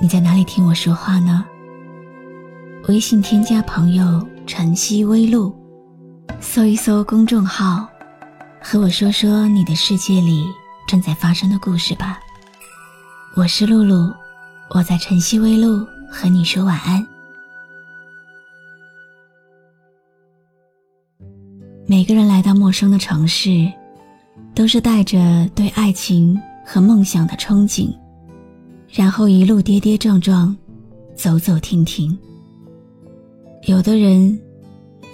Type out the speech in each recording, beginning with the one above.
你在哪里听我说话呢？微信添加朋友晨曦微露，搜一搜公众号，和我说说你的世界里正在发生的故事吧。我是露露，我在晨曦微露和你说晚安。每个人来到陌生的城市。都是带着对爱情和梦想的憧憬，然后一路跌跌撞撞，走走停停。有的人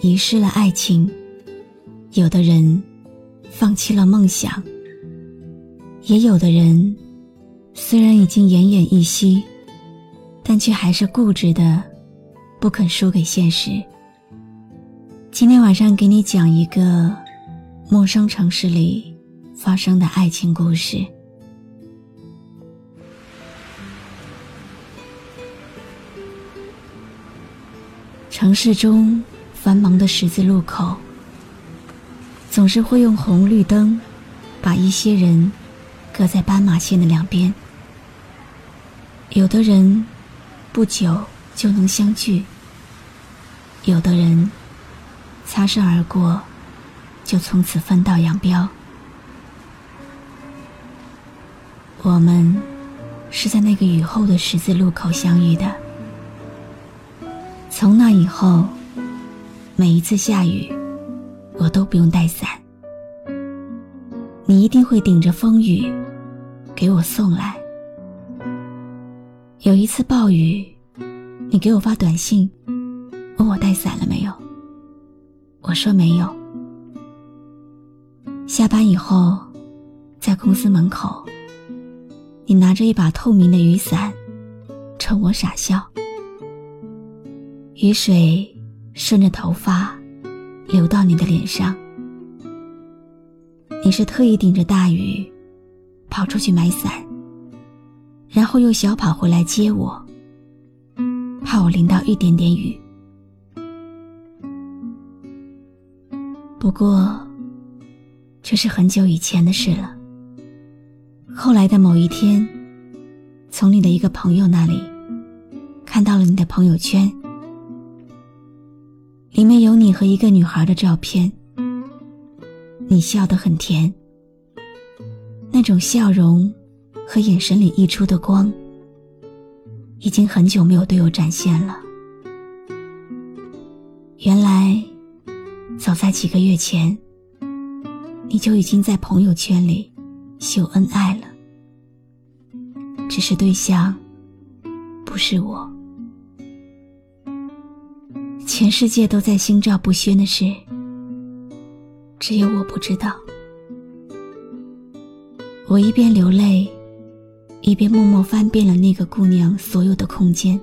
遗失了爱情，有的人放弃了梦想，也有的人虽然已经奄奄一息，但却还是固执的不肯输给现实。今天晚上给你讲一个陌生城市里。发生的爱情故事。城市中繁忙的十字路口，总是会用红绿灯把一些人隔在斑马线的两边。有的人不久就能相聚，有的人擦身而过就从此分道扬镳。我们是在那个雨后的十字路口相遇的。从那以后，每一次下雨，我都不用带伞，你一定会顶着风雨给我送来。有一次暴雨，你给我发短信，问我带伞了没有。我说没有。下班以后，在公司门口。你拿着一把透明的雨伞，冲我傻笑。雨水顺着头发流到你的脸上。你是特意顶着大雨跑出去买伞，然后又小跑回来接我，怕我淋到一点点雨。不过，这是很久以前的事了。后来的某一天，从你的一个朋友那里看到了你的朋友圈，里面有你和一个女孩的照片。你笑得很甜，那种笑容和眼神里溢出的光，已经很久没有对我展现了。原来，早在几个月前，你就已经在朋友圈里。秀恩爱了，只是对象不是我。全世界都在心照不宣的事，只有我不知道。我一边流泪，一边默默翻遍了那个姑娘所有的空间，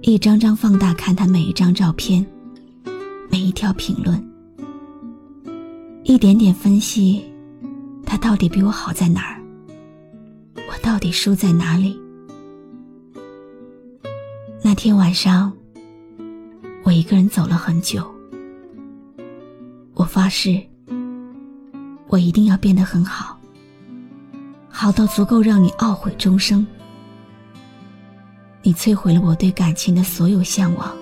一张张放大看她每一张照片，每一条评论，一点点分析。他到底比我好在哪儿？我到底输在哪里？那天晚上，我一个人走了很久。我发誓，我一定要变得很好，好到足够让你懊悔终生。你摧毁了我对感情的所有向往。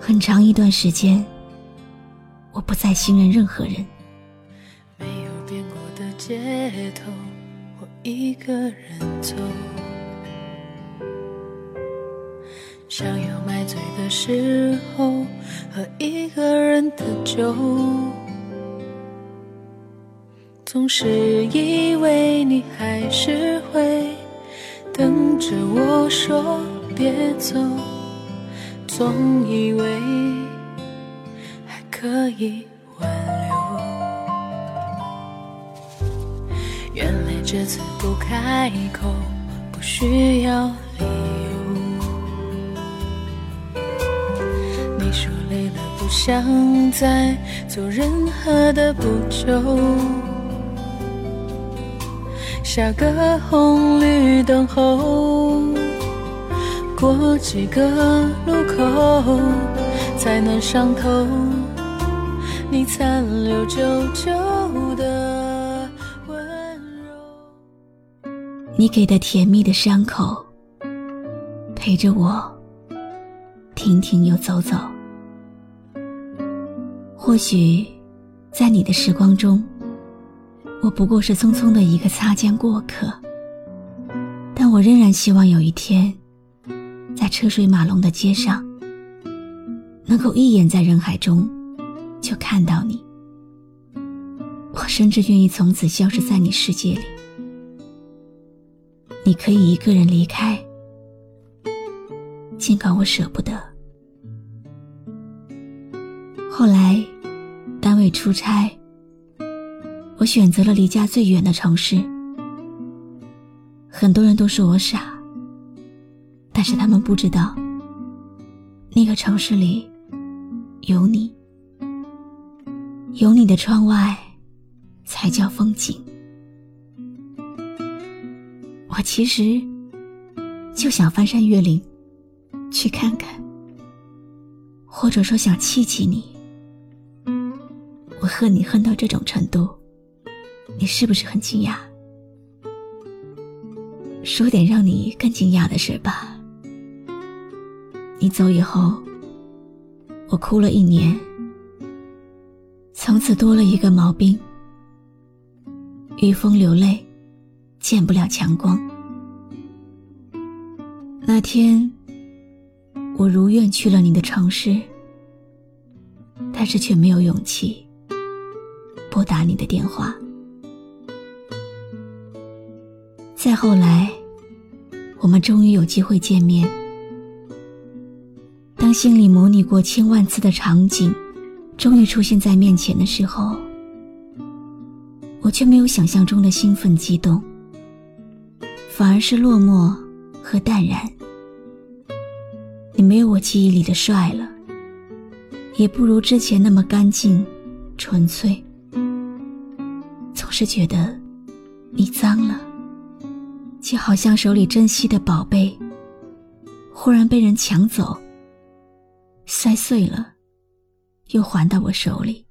很长一段时间，我不再信任任何人。没有变过的街头，我一个人走，想要买醉的时候，喝一个人的酒，总是以为你还是会等着我说别走，总以为还可以挽留，原来。这次不开口，不需要不想再做任何的补救。下个红绿灯后，过几个路口，才能上头。你残留久久的温柔，你给的甜蜜的伤口，陪着我停停又走走。或许，在你的时光中，我不过是匆匆的一个擦肩过客，但我仍然希望有一天，在车水马龙的街上，能够一眼在人海中。就看到你，我甚至愿意从此消失在你世界里。你可以一个人离开，尽管我舍不得。后来，单位出差，我选择了离家最远的城市。很多人都说我傻，但是他们不知道，那个城市里有你。有你的窗外，才叫风景。我其实就想翻山越岭，去看看，或者说想气气你。我恨你恨到这种程度，你是不是很惊讶？说点让你更惊讶的事吧。你走以后，我哭了一年。从此多了一个毛病，遇风流泪，见不了强光。那天，我如愿去了你的城市，但是却没有勇气拨打你的电话。再后来，我们终于有机会见面。当心里模拟过千万次的场景。终于出现在面前的时候，我却没有想象中的兴奋激动，反而是落寞和淡然。你没有我记忆里的帅了，也不如之前那么干净、纯粹。是觉得你脏了，就好像手里珍惜的宝贝，忽然被人抢走，摔碎了。又还到我手里，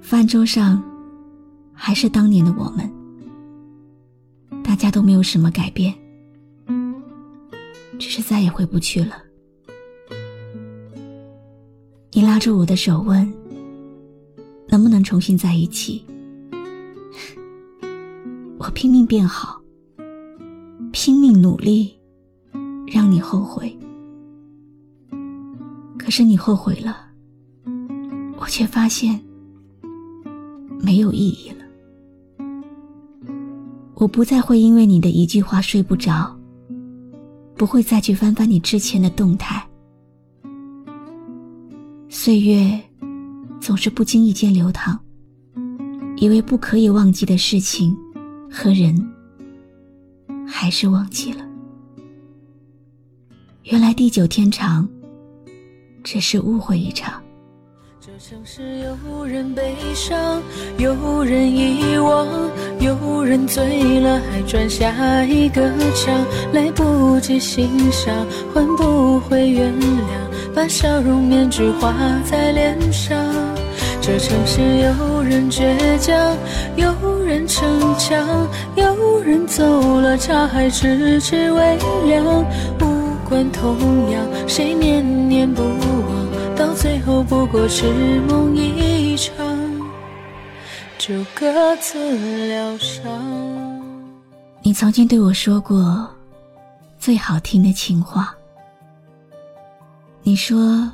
饭桌上还是当年的我们，大家都没有什么改变，只是再也回不去了。你拉住我的手问：“重新在一起？”我拼命变好，拼命努力，让你后悔。可是你后悔了，我却发现没有意义了。我不再会因为你的一句话睡不着，不会再去翻翻你之前的动态。岁月总是不经意间流淌，以为不可以忘记的事情和人，还是忘记了。原来地久天长。只是误会一场。这城市有人悲伤，有人遗忘，有人醉了还转下一个墙，来不及欣赏，换不回原谅，把笑容面具画在脸上。这城市有人倔强，有人逞强，有人走了茶还迟迟未凉。无关痛痒，谁念念不忘，到最后不过是梦一场，就各自疗伤。你曾经对我说过最好听的情话。你说，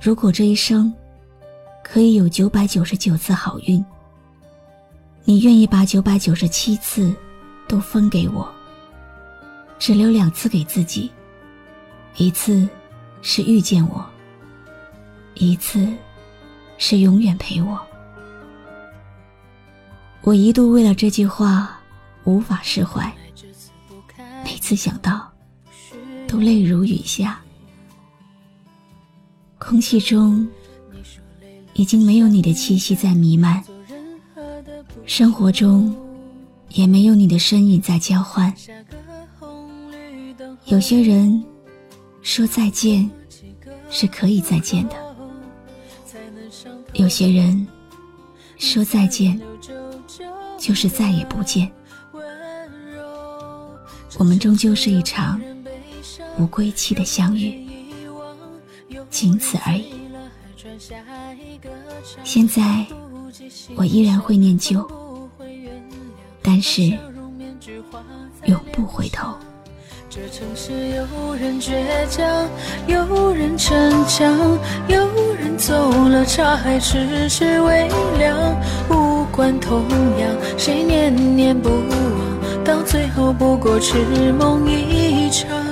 如果这一生可以有九百九十九次好运，你愿意把九百九十七次都分给我，只留两次给自己。一次是遇见我，一次是永远陪我。我一度为了这句话无法释怀，每次想到都泪如雨下。空气中已经没有你的气息在弥漫，生活中也没有你的身影在交换。有些人说再见是可以再见的，有些人说再见就是再也不见。我们终究是一场无归期的相遇。仅此而已。现在我依然会念旧，但是永不回头。这城市有人倔强，有人逞强，有人走了茶还迟迟未凉。无关痛痒，谁念念不忘，到最后不过痴梦一场。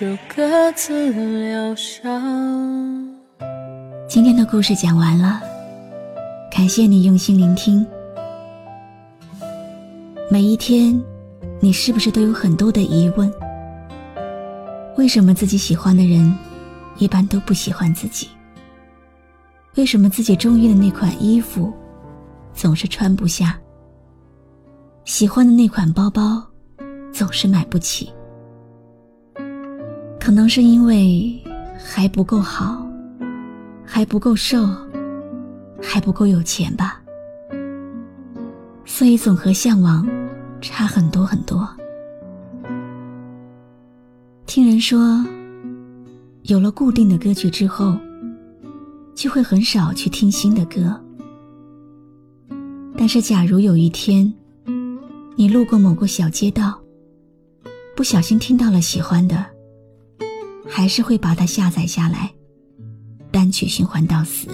就各自疗伤。今天的故事讲完了，感谢你用心聆听。每一天，你是不是都有很多的疑问？为什么自己喜欢的人，一般都不喜欢自己？为什么自己中意的那款衣服，总是穿不下？喜欢的那款包包，总是买不起？可能是因为还不够好，还不够瘦，还不够有钱吧，所以总和向往差很多很多。听人说，有了固定的歌曲之后，就会很少去听新的歌。但是，假如有一天，你路过某个小街道，不小心听到了喜欢的。还是会把它下载下来，单曲循环到死。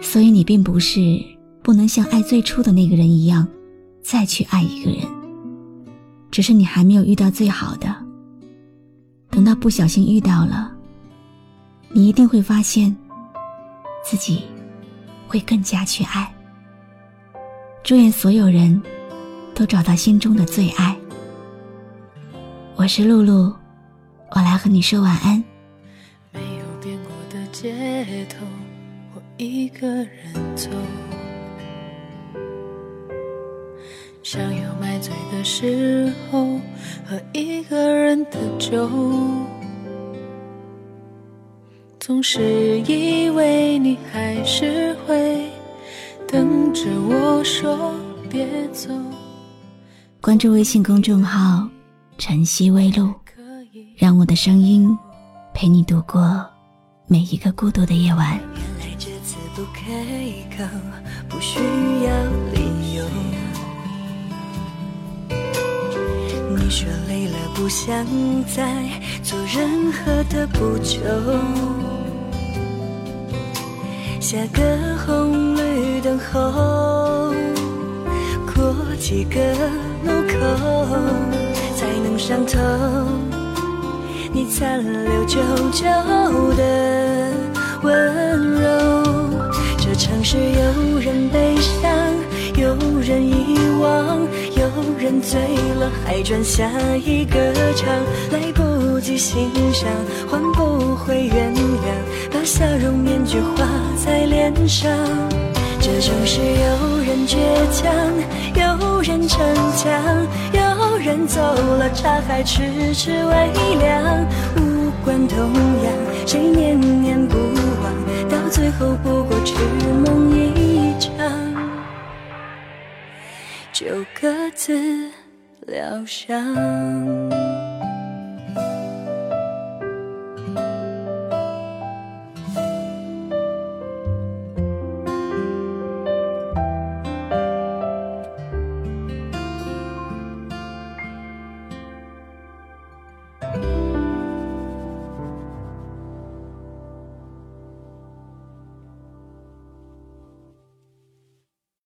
所以你并不是不能像爱最初的那个人一样，再去爱一个人，只是你还没有遇到最好的。等到不小心遇到了，你一定会发现，自己会更加去爱。祝愿所有人都找到心中的最爱。我是露露。我来和你说晚安。没有变过的街头，我一个人走。想要买醉的时候，喝一个人的酒。总是以为你还是会等着我说别走。关注微信公众号“晨曦微露”。让我的声音陪你度过每一个孤独的夜晚。原来这次不开口，不需要理由。你说累了，不想再做任何的补救。下个红绿灯后，过几个路口才能上头。你残留久久的温柔，这城市有人悲伤，有人遗忘，有人醉了还转下一个场，来不及欣赏，换不回原谅，把笑容面具画在脸上。这城市有人倔强，有人逞强，有有人走了茶还迟迟未凉。无关痛痒，谁念念不忘，到最后不过痴梦一场，就各自疗伤。